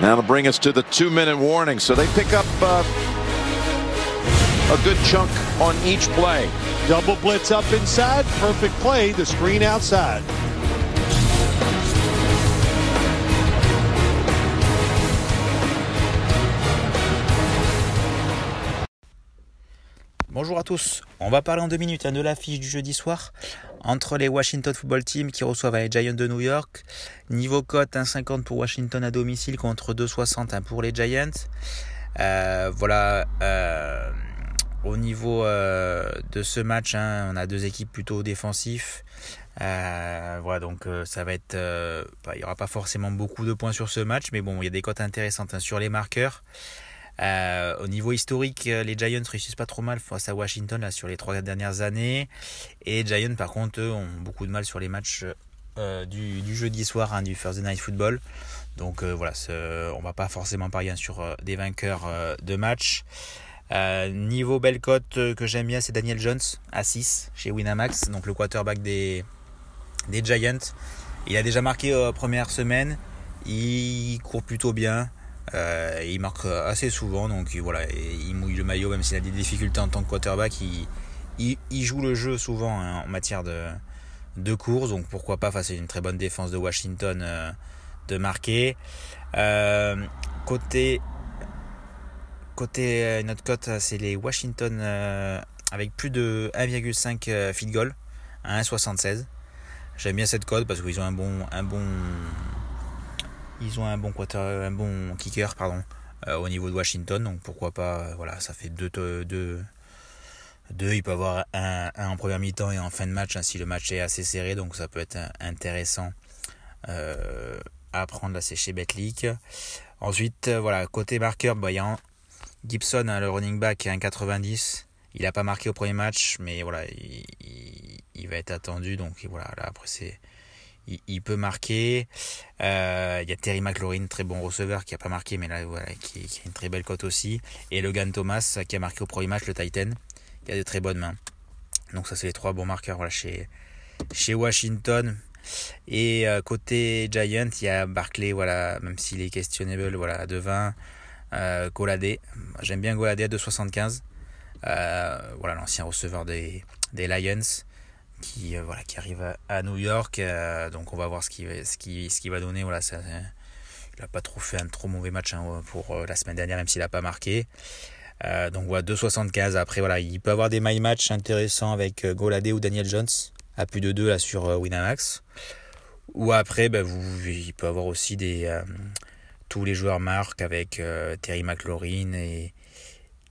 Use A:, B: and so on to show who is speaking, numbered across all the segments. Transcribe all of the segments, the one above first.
A: That'll bring us to the two-minute warning. So they pick up uh, a good chunk on each play.
B: Double blitz up inside. Perfect play. The screen outside.
C: Bonjour à tous, on va parler en deux minutes hein, de l'affiche du jeudi soir entre les Washington Football Team qui reçoivent les Giants de New York. Niveau cote 1,50 pour Washington à domicile contre 2,60 hein, pour les Giants. Euh, voilà, euh, au niveau euh, de ce match, hein, on a deux équipes plutôt défensives. voilà, donc ça va bah, il n'y aura pas forcément beaucoup de points sur ce match, mais bon, il y a des cotes intéressantes sur les marqueurs. Euh, au niveau historique, euh, les Giants réussissent pas trop mal face à Washington là, sur les trois dernières années. Et Giants, par contre, eux, ont beaucoup de mal sur les matchs euh, du, jeudi soir, hein, du Thursday Night Football. Donc voilà, on va pas forcément parier sur des vainqueurs de match. niveau belle cote que j'aime bien, c'est Daniel Jones à 6 chez Winamax, donc le quarterback des, des Giants. Il a déjà marqué première semaine, il court plutôt bien. Euh, il marque assez souvent, donc voilà, il mouille le maillot, même s'il a des difficultés en tant que quarterback. Il, joue le jeu souvent hein, en matière de, de course, donc pourquoi pas face à une très bonne défense de Washington euh, de marquer. Euh, côté côté notre cote, c'est les Washington avec plus de 1,5 field goal à 1,76. J'aime bien cette cote parce qu'ils ont un bon, un bon ils ont un bon quarter, un bon kicker pardon, euh, au niveau de Washington, donc pourquoi pas, euh, voilà, ça fait deux, deux, deux il peut avoir un, en première mi-temps et en fin de match hein, si le match est assez serré, donc ça peut être intéressant euh, à prendre là c'est chez Betlic. Ensuite, voilà, côté marqueur, bah, il y a Gibson, hein, le running back, 1,90. Il n'a pas marqué au premier match, mais voilà, il, il va être attendu. Donc voilà, là après c'est il, peut marquer. Euh, il y a Terry McLaurin, très bon receveur, qui a pas marqué, mais là, voilà, qui, a une très belle cote aussi. Et Logan Thomas, qui a marqué au premier match, le Titan, qui a de très bonnes mains. Donc ça, c'est les trois bons marqueurs voilà, chez, chez Washington. Et euh, côté Giant, il y a Barclay, voilà, même s'il est questionable, voilà, de 20. Euh, Goladé, j'aime bien Goladé à 2,75. Euh, voilà, l'ancien receveur des, des Lions qui, euh, voilà, qui arrive à, New York. Euh, donc on va voir ce qu'il ce qui, ce qui va donner. Voilà, ça, il n'a pas trop fait un trop mauvais match hein, pour euh, la semaine dernière, même s'il n'a pas marqué. donc voilà, 2,75. Après, voilà, il peut avoir des my match intéressants avec Goladé ou Daniel Jones à plus de 2 là, sur Winamax. Ou après, bah, vous, il peut avoir aussi des, tous les joueurs marquent avec Terry McLaurin et,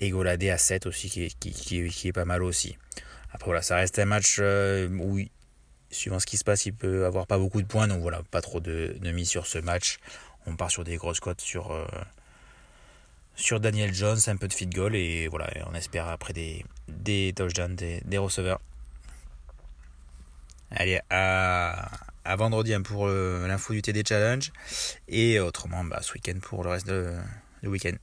C: et Goladé à 7 aussi, qui, est pas mal aussi. Après voilà, ça reste un match euh, où, suivant ce qui se passe, il peut avoir pas beaucoup de points. Donc voilà, pas trop de, mise sur ce match. On part sur des grosses cotes sur, euh, sur Daniel Jones, un peu de feed goal. Et voilà, on espère après des, des touchdowns, des, receveurs. Allez, à, vendredi hein, pour euh, l'info du TD Challenge. Et autrement, bah, ce week-end pour le reste du week-end.